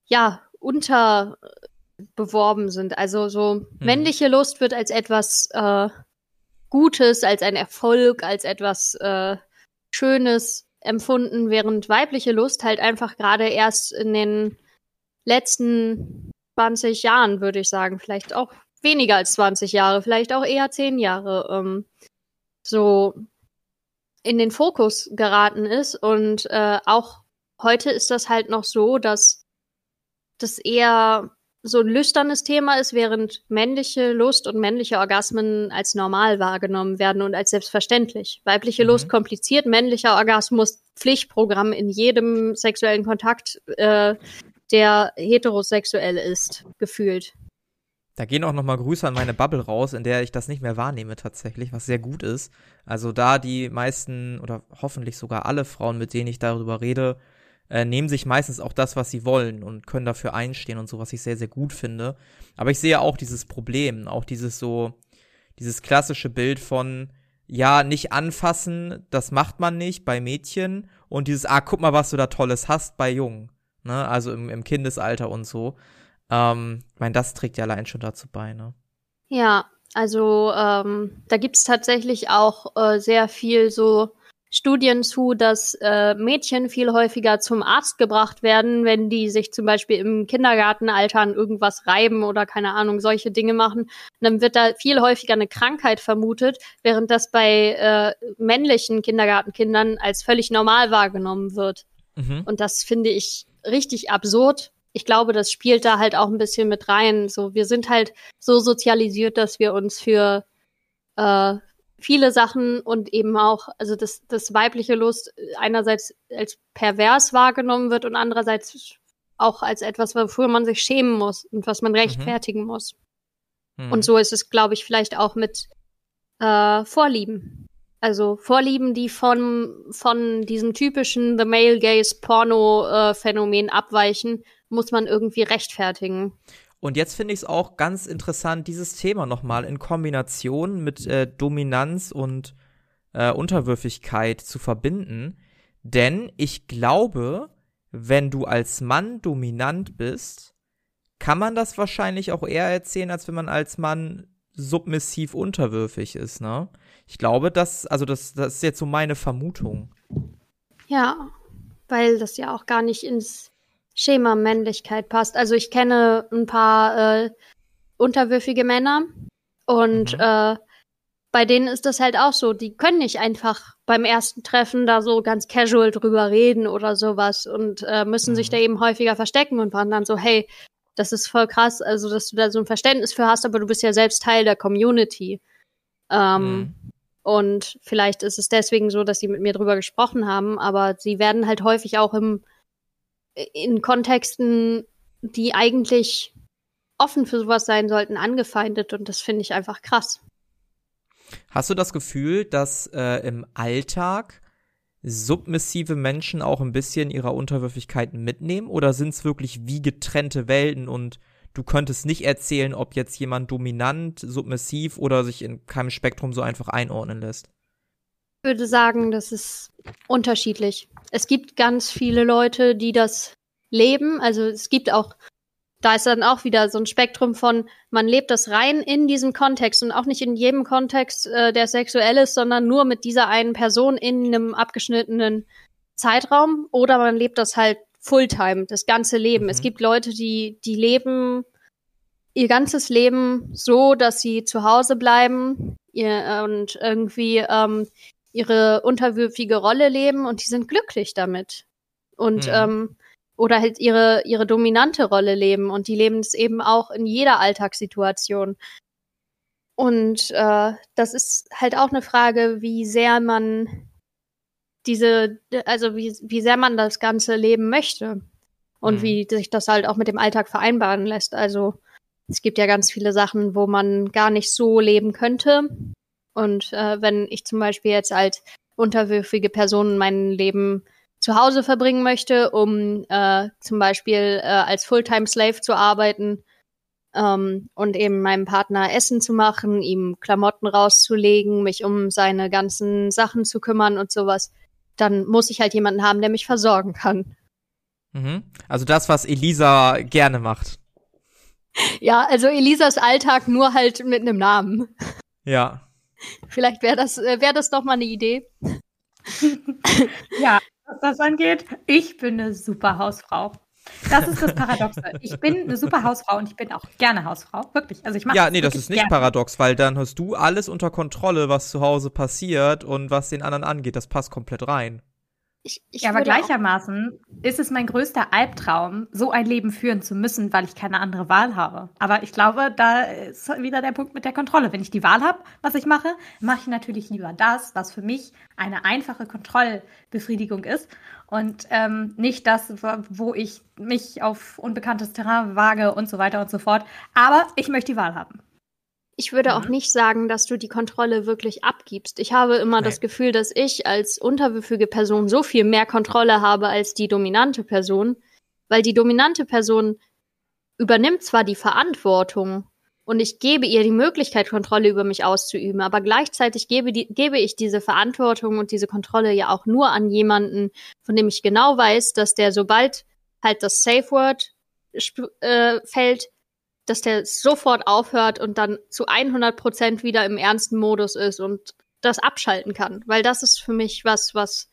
[SPEAKER 3] ja unterbeworben sind. Also so hm. männliche Lust wird als etwas äh, Gutes, als ein Erfolg, als etwas äh, Schönes empfunden, während weibliche Lust halt einfach gerade erst in den letzten 20 Jahren, würde ich sagen, vielleicht auch weniger als 20 Jahre, vielleicht auch eher 10 Jahre, ähm, so in den Fokus geraten ist. Und äh, auch heute ist das halt noch so, dass das eher so ein lüsternes Thema ist, während männliche Lust und männliche Orgasmen als normal wahrgenommen werden und als selbstverständlich. Weibliche mhm. Lust kompliziert, männlicher Orgasmus Pflichtprogramm in jedem sexuellen Kontakt, äh, der heterosexuell ist, gefühlt.
[SPEAKER 1] Da gehen auch nochmal Grüße an meine Bubble raus, in der ich das nicht mehr wahrnehme tatsächlich, was sehr gut ist. Also da die meisten oder hoffentlich sogar alle Frauen, mit denen ich darüber rede, äh, nehmen sich meistens auch das, was sie wollen und können dafür einstehen und so, was ich sehr, sehr gut finde. Aber ich sehe auch dieses Problem, auch dieses so, dieses klassische Bild von, ja, nicht anfassen, das macht man nicht bei Mädchen und dieses, ah, guck mal, was du da Tolles hast bei Jungen, ne, also im, im Kindesalter und so. Ähm, ich meine, das trägt ja allein schon dazu bei, ne?
[SPEAKER 3] Ja, also ähm, da gibt's tatsächlich auch äh, sehr viel so Studien zu, dass äh, Mädchen viel häufiger zum Arzt gebracht werden, wenn die sich zum Beispiel im Kindergartenalter an irgendwas reiben oder keine Ahnung, solche Dinge machen. Und dann wird da viel häufiger eine Krankheit vermutet, während das bei äh, männlichen Kindergartenkindern als völlig normal wahrgenommen wird. Mhm. Und das finde ich richtig absurd. Ich glaube, das spielt da halt auch ein bisschen mit rein. So, wir sind halt so sozialisiert, dass wir uns für äh, viele Sachen und eben auch, also dass das weibliche Lust einerseits als pervers wahrgenommen wird und andererseits auch als etwas, wofür man sich schämen muss und was man mhm. rechtfertigen mhm. muss. Mhm. Und so ist es, glaube ich, vielleicht auch mit äh, Vorlieben. Also Vorlieben, die von, von diesem typischen The Male Gaze Porno äh, Phänomen abweichen, muss man irgendwie rechtfertigen.
[SPEAKER 1] Und jetzt finde ich es auch ganz interessant, dieses Thema nochmal in Kombination mit äh, Dominanz und äh, Unterwürfigkeit zu verbinden. Denn ich glaube, wenn du als Mann dominant bist, kann man das wahrscheinlich auch eher erzählen, als wenn man als Mann submissiv unterwürfig ist, ne? Ich glaube, das, also das, das ist jetzt so meine Vermutung.
[SPEAKER 3] Ja, weil das ja auch gar nicht ins Schema Männlichkeit passt. Also ich kenne ein paar äh, unterwürfige Männer und mhm. äh, bei denen ist das halt auch so. Die können nicht einfach beim ersten Treffen da so ganz casual drüber reden oder sowas und äh, müssen mhm. sich da eben häufiger verstecken und waren dann so, hey, das ist voll krass, also dass du da so ein Verständnis für hast, aber du bist ja selbst Teil der Community. Ähm, mhm. Und vielleicht ist es deswegen so, dass sie mit mir drüber gesprochen haben, aber sie werden halt häufig auch im in Kontexten, die eigentlich offen für sowas sein sollten, angefeindet und das finde ich einfach krass.
[SPEAKER 1] Hast du das Gefühl, dass äh, im Alltag submissive Menschen auch ein bisschen ihrer Unterwürfigkeit mitnehmen oder sind es wirklich wie getrennte Welten und du könntest nicht erzählen, ob jetzt jemand dominant, submissiv oder sich in keinem Spektrum so einfach einordnen lässt?
[SPEAKER 3] Ich würde sagen, das ist unterschiedlich. Es gibt ganz viele Leute, die das leben. Also es gibt auch, da ist dann auch wieder so ein Spektrum von, man lebt das rein in diesem Kontext und auch nicht in jedem Kontext, äh, der sexuell ist, sondern nur mit dieser einen Person in einem abgeschnittenen Zeitraum. Oder man lebt das halt Fulltime, das ganze Leben. Mhm. Es gibt Leute, die, die leben ihr ganzes Leben so, dass sie zu Hause bleiben ihr, und irgendwie ähm, ihre unterwürfige Rolle leben und die sind glücklich damit. Und mhm. ähm, oder halt ihre, ihre dominante Rolle leben und die leben es eben auch in jeder Alltagssituation. Und äh, das ist halt auch eine Frage, wie sehr man diese, also wie, wie sehr man das ganze leben möchte und mhm. wie sich das halt auch mit dem Alltag vereinbaren lässt. Also es gibt ja ganz viele Sachen, wo man gar nicht so leben könnte. Und äh, wenn ich zum Beispiel jetzt als unterwürfige Person mein Leben zu Hause verbringen möchte, um äh, zum Beispiel äh, als Fulltime-Slave zu arbeiten ähm, und eben meinem Partner Essen zu machen, ihm Klamotten rauszulegen, mich um seine ganzen Sachen zu kümmern und sowas, dann muss ich halt jemanden haben, der mich versorgen kann.
[SPEAKER 1] Mhm. Also das, was Elisa gerne macht.
[SPEAKER 3] Ja, also Elisas Alltag nur halt mit einem Namen.
[SPEAKER 1] Ja.
[SPEAKER 3] Vielleicht wäre das, äh, wäre das doch mal eine Idee.
[SPEAKER 2] ja, was das angeht, ich bin eine super Hausfrau. Das ist das Paradoxe. Ich bin eine super Hausfrau und ich bin auch gerne Hausfrau. Wirklich. Also ich mache
[SPEAKER 1] Ja, nee, das ist nicht gerne. paradox, weil dann hast du alles unter Kontrolle, was zu Hause passiert und was den anderen angeht. Das passt komplett rein.
[SPEAKER 2] Ich, ich ja, aber gleichermaßen ist es mein größter Albtraum, so ein Leben führen zu müssen, weil ich keine andere Wahl habe. Aber ich glaube, da ist wieder der Punkt mit der Kontrolle. Wenn ich die Wahl habe, was ich mache, mache ich natürlich lieber das, was für mich eine einfache Kontrollbefriedigung ist und ähm, nicht das, wo ich mich auf unbekanntes Terrain wage und so weiter und so fort. Aber ich möchte die Wahl haben.
[SPEAKER 3] Ich würde mhm. auch nicht sagen, dass du die Kontrolle wirklich abgibst. Ich habe immer Nein. das Gefühl, dass ich als unterwürfige Person so viel mehr Kontrolle habe als die dominante Person, weil die dominante Person übernimmt zwar die Verantwortung und ich gebe ihr die Möglichkeit, Kontrolle über mich auszuüben, aber gleichzeitig gebe, die, gebe ich diese Verantwortung und diese Kontrolle ja auch nur an jemanden, von dem ich genau weiß, dass der sobald halt das Safe Word äh, fällt, dass der sofort aufhört und dann zu 100 Prozent wieder im ernsten Modus ist und das abschalten kann. Weil das ist für mich was, was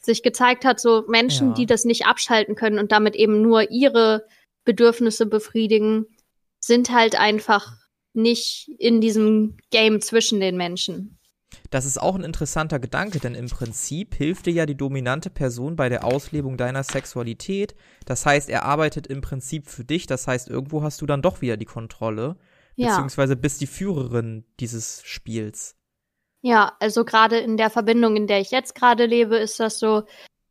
[SPEAKER 3] sich gezeigt hat, so Menschen, ja. die das nicht abschalten können und damit eben nur ihre Bedürfnisse befriedigen, sind halt einfach nicht in diesem Game zwischen den Menschen.
[SPEAKER 1] Das ist auch ein interessanter Gedanke, denn im Prinzip hilft dir ja die dominante Person bei der Auslebung deiner Sexualität. Das heißt, er arbeitet im Prinzip für dich. Das heißt, irgendwo hast du dann doch wieder die Kontrolle. Ja. Beziehungsweise bist die Führerin dieses Spiels.
[SPEAKER 3] Ja, also gerade in der Verbindung, in der ich jetzt gerade lebe, ist das so.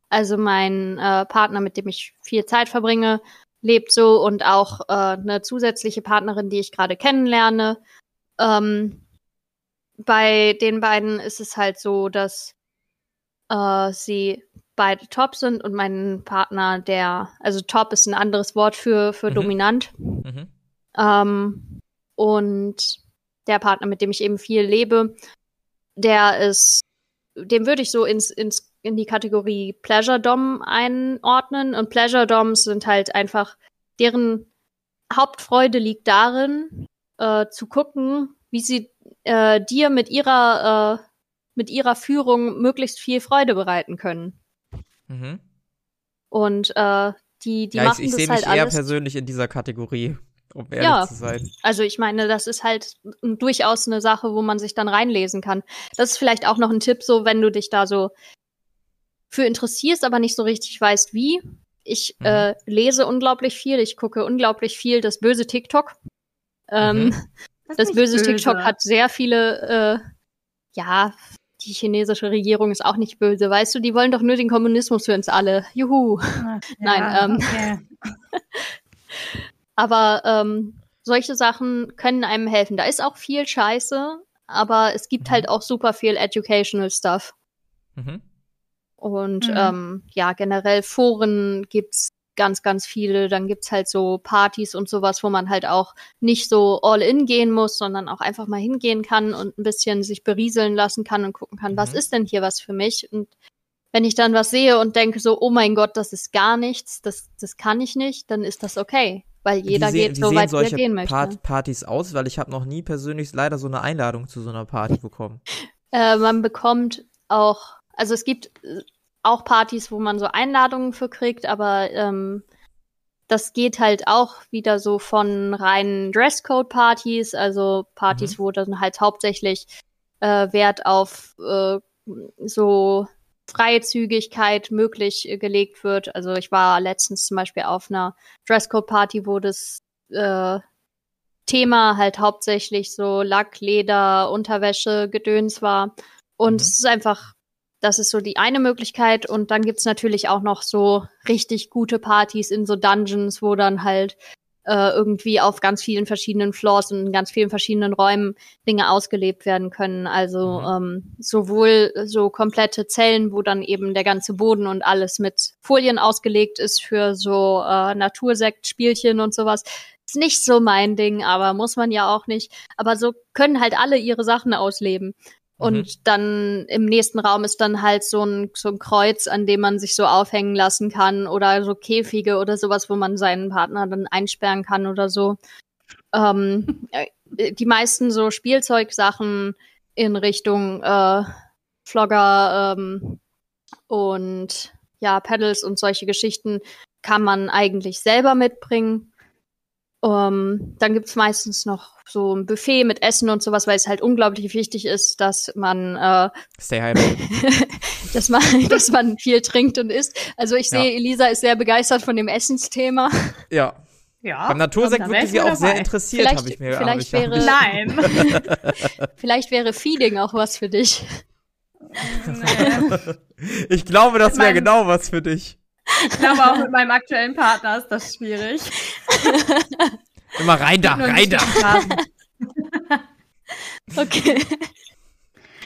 [SPEAKER 3] Also mein äh, Partner, mit dem ich viel Zeit verbringe, lebt so und auch äh, eine zusätzliche Partnerin, die ich gerade kennenlerne. Ähm, bei den beiden ist es halt so, dass äh, sie beide top sind und mein Partner, der, also top ist ein anderes Wort für, für mhm. dominant. Mhm. Ähm, und der Partner, mit dem ich eben viel lebe, der ist, dem würde ich so ins, ins, in die Kategorie Pleasure Dom einordnen. Und Pleasure Doms sind halt einfach, deren Hauptfreude liegt darin, äh, zu gucken, wie sie äh, dir mit ihrer, äh, mit ihrer Führung möglichst viel Freude bereiten können. Mhm. Und äh, die, die
[SPEAKER 1] ja,
[SPEAKER 3] machen
[SPEAKER 1] ich, ich
[SPEAKER 3] das
[SPEAKER 1] sehe
[SPEAKER 3] halt
[SPEAKER 1] mich eher persönlich in dieser Kategorie, um ehrlich
[SPEAKER 3] ja,
[SPEAKER 1] zu sein.
[SPEAKER 3] Also ich meine, das ist halt durchaus eine Sache, wo man sich dann reinlesen kann. Das ist vielleicht auch noch ein Tipp, so wenn du dich da so für interessierst, aber nicht so richtig weißt, wie. Ich mhm. äh, lese unglaublich viel, ich gucke unglaublich viel das böse TikTok. Ähm, mhm. Das, das böse, böse, TikTok hat sehr viele, äh, ja, die chinesische Regierung ist auch nicht böse, weißt du, die wollen doch nur den Kommunismus für uns alle. Juhu. Ach, ja, Nein, ähm. Okay. aber ähm, solche Sachen können einem helfen. Da ist auch viel Scheiße, aber es gibt mhm. halt auch super viel Educational Stuff. Mhm. Und mhm. ähm, ja, generell Foren gibt's ganz, ganz viele. Dann gibt's halt so Partys und sowas, wo man halt auch nicht so all in gehen muss, sondern auch einfach mal hingehen kann und ein bisschen sich berieseln lassen kann und gucken kann, mhm. was ist denn hier was für mich? Und wenn ich dann was sehe und denke so, oh mein Gott, das ist gar nichts, das, das kann ich nicht, dann ist das okay. Weil jeder
[SPEAKER 1] wie
[SPEAKER 3] geht so weit, wie er gehen möchte.
[SPEAKER 1] Part Partys aus, weil ich habe noch nie persönlich leider so eine Einladung zu so einer Party bekommen.
[SPEAKER 3] äh, man bekommt auch, also es gibt auch Partys, wo man so Einladungen für kriegt, aber ähm, das geht halt auch wieder so von reinen Dresscode-Partys, also Partys, mhm. wo dann halt hauptsächlich äh, Wert auf äh, so Freizügigkeit möglich äh, gelegt wird. Also ich war letztens zum Beispiel auf einer Dresscode-Party, wo das äh, Thema halt hauptsächlich so Lack, Leder, Unterwäsche, Gedöns war. Und mhm. es ist einfach, das ist so die eine Möglichkeit. Und dann gibt's natürlich auch noch so richtig gute Partys in so Dungeons, wo dann halt äh, irgendwie auf ganz vielen verschiedenen Floors und in ganz vielen verschiedenen Räumen Dinge ausgelebt werden können. Also mhm. ähm, sowohl so komplette Zellen, wo dann eben der ganze Boden und alles mit Folien ausgelegt ist für so äh, Natursekt-Spielchen und sowas. Ist nicht so mein Ding, aber muss man ja auch nicht. Aber so können halt alle ihre Sachen ausleben. Und mhm. dann im nächsten Raum ist dann halt so ein, so ein Kreuz, an dem man sich so aufhängen lassen kann oder so Käfige oder sowas, wo man seinen Partner dann einsperren kann oder so. Ähm, äh, die meisten so Spielzeugsachen in Richtung äh, Vlogger ähm, und ja, Pedals und solche Geschichten kann man eigentlich selber mitbringen. Um, ähm, dann gibt's meistens noch so ein Buffet mit Essen und sowas, weil es halt unglaublich wichtig ist, dass man äh,
[SPEAKER 1] Stay high.
[SPEAKER 3] dass man dass man viel trinkt und isst. Also ich sehe, ja. Elisa ist sehr begeistert von dem Essensthema.
[SPEAKER 1] Ja. Ja, Beim Natursekt wirkte sie auch sehr interessiert, habe ich mir
[SPEAKER 3] Vielleicht ich, wäre
[SPEAKER 2] Nein.
[SPEAKER 3] vielleicht wäre Feeding auch was für dich.
[SPEAKER 1] Nee. ich glaube, das wäre genau was für dich.
[SPEAKER 2] Ich glaube, auch mit meinem aktuellen Partner ist das schwierig.
[SPEAKER 1] Immer rein da, rein da.
[SPEAKER 3] okay.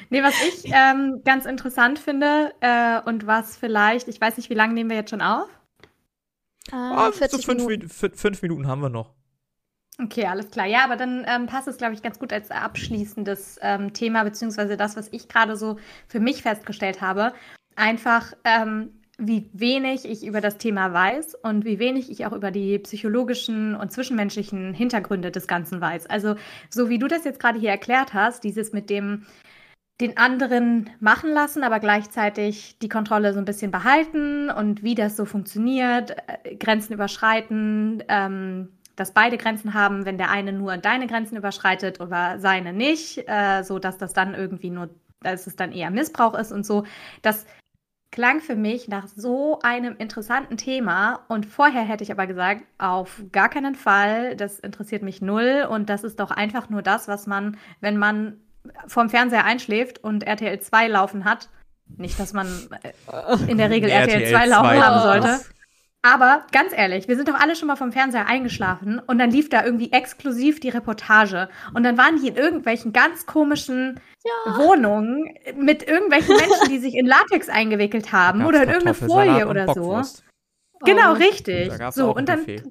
[SPEAKER 2] Nee, was ich ähm, ganz interessant finde äh, und was vielleicht, ich weiß nicht, wie lange nehmen wir jetzt schon auf?
[SPEAKER 1] Äh, oh, so fünf Minuten. fünf Minuten haben wir noch.
[SPEAKER 2] Okay, alles klar. Ja, aber dann ähm, passt es, glaube ich, ganz gut als abschließendes ähm, Thema, beziehungsweise das, was ich gerade so für mich festgestellt habe. Einfach, ähm, wie wenig ich über das Thema weiß und wie wenig ich auch über die psychologischen und zwischenmenschlichen Hintergründe des Ganzen weiß. Also, so wie du das jetzt gerade hier erklärt hast, dieses mit dem den anderen machen lassen, aber gleichzeitig die Kontrolle so ein bisschen behalten und wie das so funktioniert, äh, Grenzen überschreiten, ähm, dass beide Grenzen haben, wenn der eine nur deine Grenzen überschreitet oder seine nicht, äh, so dass das dann irgendwie nur, dass es dann eher Missbrauch ist und so. Das klang für mich nach so einem interessanten Thema und vorher hätte ich aber gesagt, auf gar keinen Fall, das interessiert mich null und das ist doch einfach nur das, was man, wenn man vorm Fernseher einschläft und RTL 2 laufen hat, nicht, dass man äh, in der Regel RTL 2 laufen haben sollte. Aber ganz ehrlich, wir sind doch alle schon mal vom Fernseher eingeschlafen und dann lief da irgendwie exklusiv die Reportage. Und dann waren die in irgendwelchen ganz komischen ja. Wohnungen mit irgendwelchen Menschen, die sich in Latex eingewickelt haben oder in irgendeine Folie oder so. Genau, oh. richtig. So, und dann. Buffet.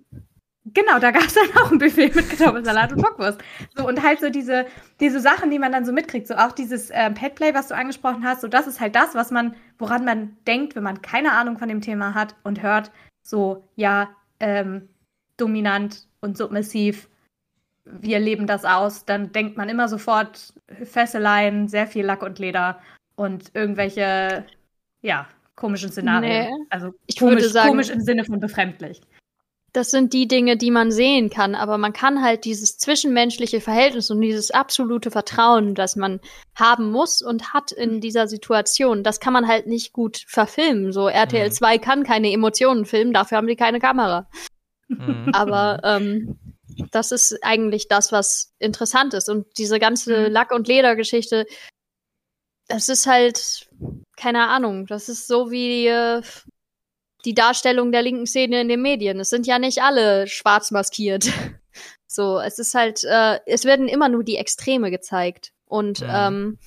[SPEAKER 2] Genau, da gab es dann auch ein Buffet mit Kartoffelsalat und Bockwurst. So, und halt so diese, diese Sachen, die man dann so mitkriegt, so auch dieses äh, Petplay, was du angesprochen hast, so das ist halt das, was man, woran man denkt, wenn man keine Ahnung von dem Thema hat und hört, so, ja, ähm, dominant und submissiv, wir leben das aus, dann denkt man immer sofort Fesseleien, sehr viel Lack und Leder und irgendwelche, ja, komischen Szenarien. Nee, also ich komisch, würde sagen, komisch im Sinne von befremdlich.
[SPEAKER 3] Das sind die Dinge, die man sehen kann, aber man kann halt dieses zwischenmenschliche Verhältnis und dieses absolute Vertrauen, das man haben muss und hat in dieser Situation, das kann man halt nicht gut verfilmen. So RTL 2 mhm. kann keine Emotionen filmen, dafür haben die keine Kamera. Mhm. Aber ähm, das ist eigentlich das, was interessant ist. Und diese ganze mhm. Lack- und Ledergeschichte, das ist halt, keine Ahnung, das ist so wie äh, die Darstellung der linken Szene in den Medien. Es sind ja nicht alle schwarz maskiert. So, es ist halt, äh, es werden immer nur die Extreme gezeigt. Und ja. ähm,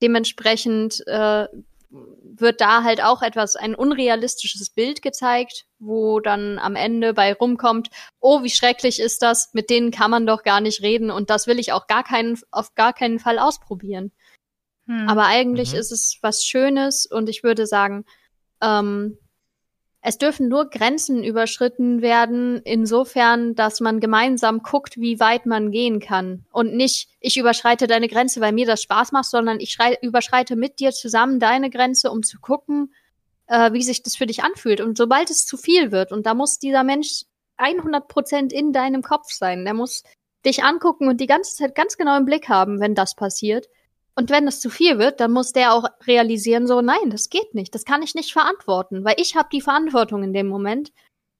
[SPEAKER 3] dementsprechend äh, wird da halt auch etwas, ein unrealistisches Bild gezeigt, wo dann am Ende bei rumkommt, oh, wie schrecklich ist das, mit denen kann man doch gar nicht reden und das will ich auch gar keinen, auf gar keinen Fall ausprobieren. Hm. Aber eigentlich mhm. ist es was Schönes und ich würde sagen, ähm, es dürfen nur Grenzen überschritten werden, insofern, dass man gemeinsam guckt, wie weit man gehen kann. Und nicht, ich überschreite deine Grenze, weil mir das Spaß macht, sondern ich überschreite mit dir zusammen deine Grenze, um zu gucken, äh, wie sich das für dich anfühlt. Und sobald es zu viel wird, und da muss dieser Mensch 100 Prozent in deinem Kopf sein, der muss dich angucken und die ganze Zeit ganz genau im Blick haben, wenn das passiert. Und wenn es zu viel wird, dann muss der auch realisieren, so, nein, das geht nicht, das kann ich nicht verantworten, weil ich habe die Verantwortung in dem Moment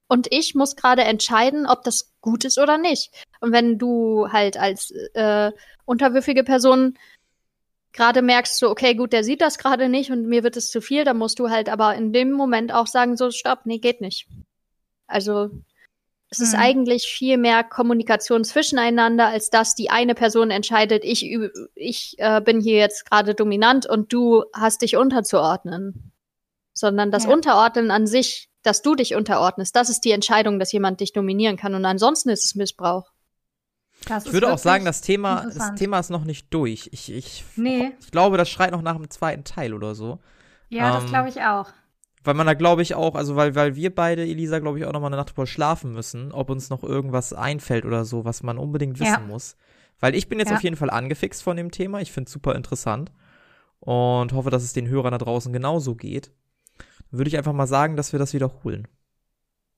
[SPEAKER 3] und ich muss gerade entscheiden, ob das gut ist oder nicht. Und wenn du halt als äh, unterwürfige Person gerade merkst, so, okay, gut, der sieht das gerade nicht und mir wird es zu viel, dann musst du halt aber in dem Moment auch sagen, so, stopp, nee, geht nicht. Also es ist mhm. eigentlich viel mehr Kommunikation zwischeneinander, als dass die eine Person entscheidet, ich, ich äh, bin hier jetzt gerade dominant und du hast dich unterzuordnen. Sondern das ja. Unterordnen an sich, dass du dich unterordnest, das ist die Entscheidung, dass jemand dich dominieren kann. Und ansonsten ist es Missbrauch.
[SPEAKER 1] Das ich würde auch sagen, das Thema, das Thema ist noch nicht durch. Ich, ich, nee. ich glaube, das schreit noch nach dem zweiten Teil oder so.
[SPEAKER 2] Ja, ähm, das glaube ich auch.
[SPEAKER 1] Weil man da, glaube ich, auch, also weil, weil wir beide, Elisa, glaube ich, auch noch mal eine Nacht drüber schlafen müssen, ob uns noch irgendwas einfällt oder so, was man unbedingt wissen ja. muss. Weil ich bin jetzt ja. auf jeden Fall angefixt von dem Thema. Ich finde es super interessant und hoffe, dass es den Hörern da draußen genauso geht. Würde ich einfach mal sagen, dass wir das wiederholen.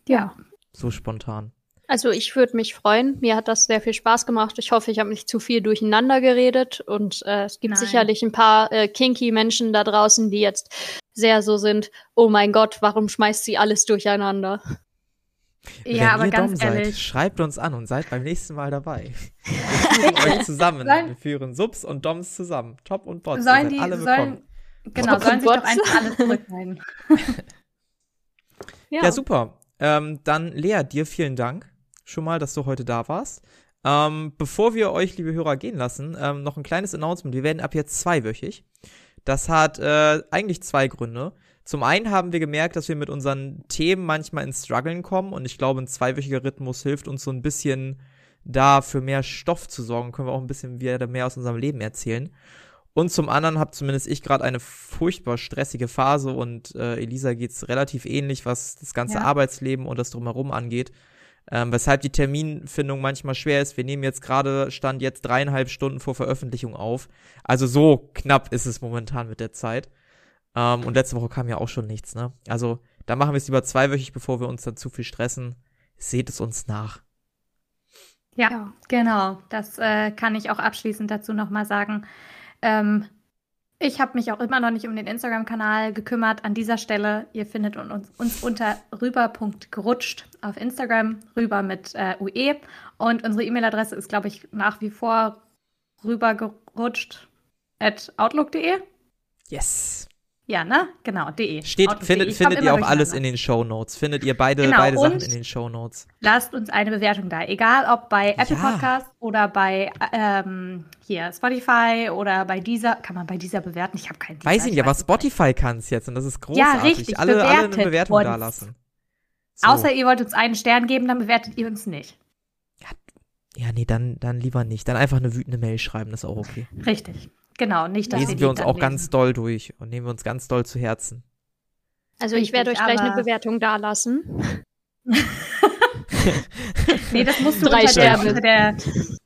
[SPEAKER 3] Ja.
[SPEAKER 1] So spontan.
[SPEAKER 3] Also ich würde mich freuen. Mir hat das sehr viel Spaß gemacht. Ich hoffe, ich habe nicht zu viel durcheinander geredet. Und äh, es gibt Nein. sicherlich ein paar äh, kinky Menschen da draußen, die jetzt sehr so sind, oh mein Gott, warum schmeißt sie alles durcheinander?
[SPEAKER 1] Ja, Wenn aber ihr ganz dumm ehrlich. Seid, schreibt uns an und seid beim nächsten Mal dabei. Wir führen euch zusammen. Wir führen Subs und Doms zusammen. Top und Bots.
[SPEAKER 2] Sollen die, alle sollen, genau, sollen sich doch einfach alle zurückhalten.
[SPEAKER 1] ja. ja. super. Ähm, dann Lea, dir vielen Dank schon mal, dass du heute da warst. Ähm, bevor wir euch, liebe Hörer, gehen lassen, ähm, noch ein kleines Announcement. Wir werden ab jetzt zweiwöchig. Das hat äh, eigentlich zwei Gründe. Zum einen haben wir gemerkt, dass wir mit unseren Themen manchmal ins Struggeln kommen und ich glaube, ein zweiwöchiger Rhythmus hilft uns so ein bisschen da für mehr Stoff zu sorgen. Können wir auch ein bisschen wieder mehr aus unserem Leben erzählen. Und zum anderen habe zumindest ich gerade eine furchtbar stressige Phase und äh, Elisa geht's relativ ähnlich, was das ganze ja. Arbeitsleben und das drumherum angeht. Ähm, weshalb die Terminfindung manchmal schwer ist. Wir nehmen jetzt gerade, stand jetzt dreieinhalb Stunden vor Veröffentlichung auf. Also so knapp ist es momentan mit der Zeit. Ähm, und letzte Woche kam ja auch schon nichts, ne? Also da machen wir es lieber zweiwöchig, bevor wir uns dann zu viel stressen. Seht es uns nach.
[SPEAKER 2] Ja, genau. Das äh, kann ich auch abschließend dazu nochmal sagen. Ähm, ich habe mich auch immer noch nicht um den Instagram-Kanal gekümmert. An dieser Stelle, ihr findet uns, uns unter rüber.gerutscht auf Instagram, rüber mit äh, UE. Und unsere E-Mail-Adresse ist, glaube ich, nach wie vor rübergerutscht at outlook.de.
[SPEAKER 1] Yes.
[SPEAKER 2] Ja, ne? Genau, de.
[SPEAKER 1] Steht, findet, findet ihr auch alles in den Show Notes. Findet ihr beide, genau, beide Sachen in den Show Notes.
[SPEAKER 2] Lasst uns eine Bewertung da. Egal ob bei Apple ja. Podcasts oder bei ähm, hier Spotify oder bei dieser. Kann man bei dieser bewerten? Ich habe keinen
[SPEAKER 1] Dieser, Weiß ich nicht, aber Spotify kann es jetzt und das ist großartig. Ja, richtig. Alle, alle eine Bewertung da lassen.
[SPEAKER 2] So. Außer ihr wollt uns einen Stern geben, dann bewertet ihr uns nicht.
[SPEAKER 1] Ja, ja nee, dann, dann lieber nicht. Dann einfach eine wütende Mail schreiben, das ist auch okay.
[SPEAKER 2] Richtig. Genau, nicht,
[SPEAKER 1] dass Lesen wir uns auch lesen. ganz doll durch und nehmen wir uns ganz doll zu Herzen.
[SPEAKER 3] Also ich werde euch gleich eine Bewertung dalassen.
[SPEAKER 2] nee, das musst, du unter der, unter der,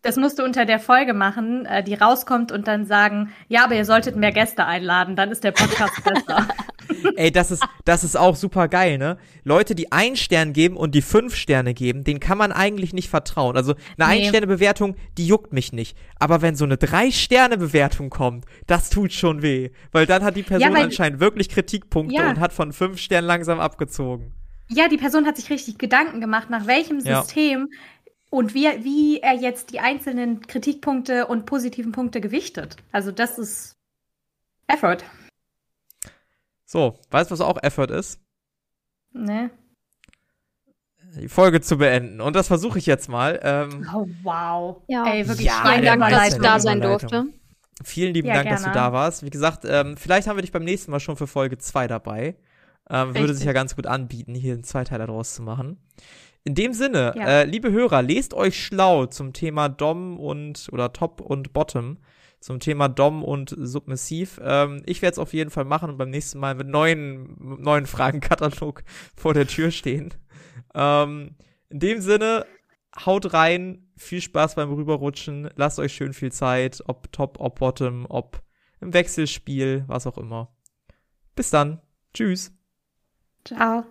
[SPEAKER 2] das musst du unter der Folge machen, äh, die rauskommt und dann sagen, ja, aber ihr solltet mehr Gäste einladen, dann ist der Podcast besser.
[SPEAKER 1] Ey, das ist, das ist auch super geil, ne? Leute, die einen Stern geben und die fünf Sterne geben, denen kann man eigentlich nicht vertrauen. Also eine nee. Ein-Sterne-Bewertung, die juckt mich nicht. Aber wenn so eine Drei-Sterne-Bewertung kommt, das tut schon weh. Weil dann hat die Person ja, anscheinend wirklich Kritikpunkte ja. und hat von fünf Sternen langsam abgezogen.
[SPEAKER 2] Ja, die Person hat sich richtig Gedanken gemacht, nach welchem System ja. und wie, wie er jetzt die einzelnen Kritikpunkte und positiven Punkte gewichtet. Also das ist Effort.
[SPEAKER 1] So, weißt du, was auch Effort ist?
[SPEAKER 2] Ne.
[SPEAKER 1] Die Folge zu beenden. Und das versuche ich jetzt mal. Ähm,
[SPEAKER 2] oh, wow.
[SPEAKER 3] Ja, Ey, wirklich ja, vielen Dank, dass ich da sein durfte.
[SPEAKER 1] Vielen lieben ja, Dank, gerne. dass du da warst. Wie gesagt, ähm, vielleicht haben wir dich beim nächsten Mal schon für Folge 2 dabei. Ähm, würde sich ja ganz gut anbieten, hier einen Zweiteiler draus zu machen. In dem Sinne, ja. äh, liebe Hörer, lest euch schlau zum Thema Dom und oder Top und Bottom zum Thema Dom und Submissiv. Ähm, ich werde es auf jeden Fall machen und beim nächsten Mal mit neuen, neuen Fragenkatalog vor der Tür stehen. Ähm, in dem Sinne, haut rein, viel Spaß beim Rüberrutschen, lasst euch schön viel Zeit, ob Top, ob Bottom, ob im Wechselspiel, was auch immer. Bis dann. Tschüss.
[SPEAKER 2] Ciao.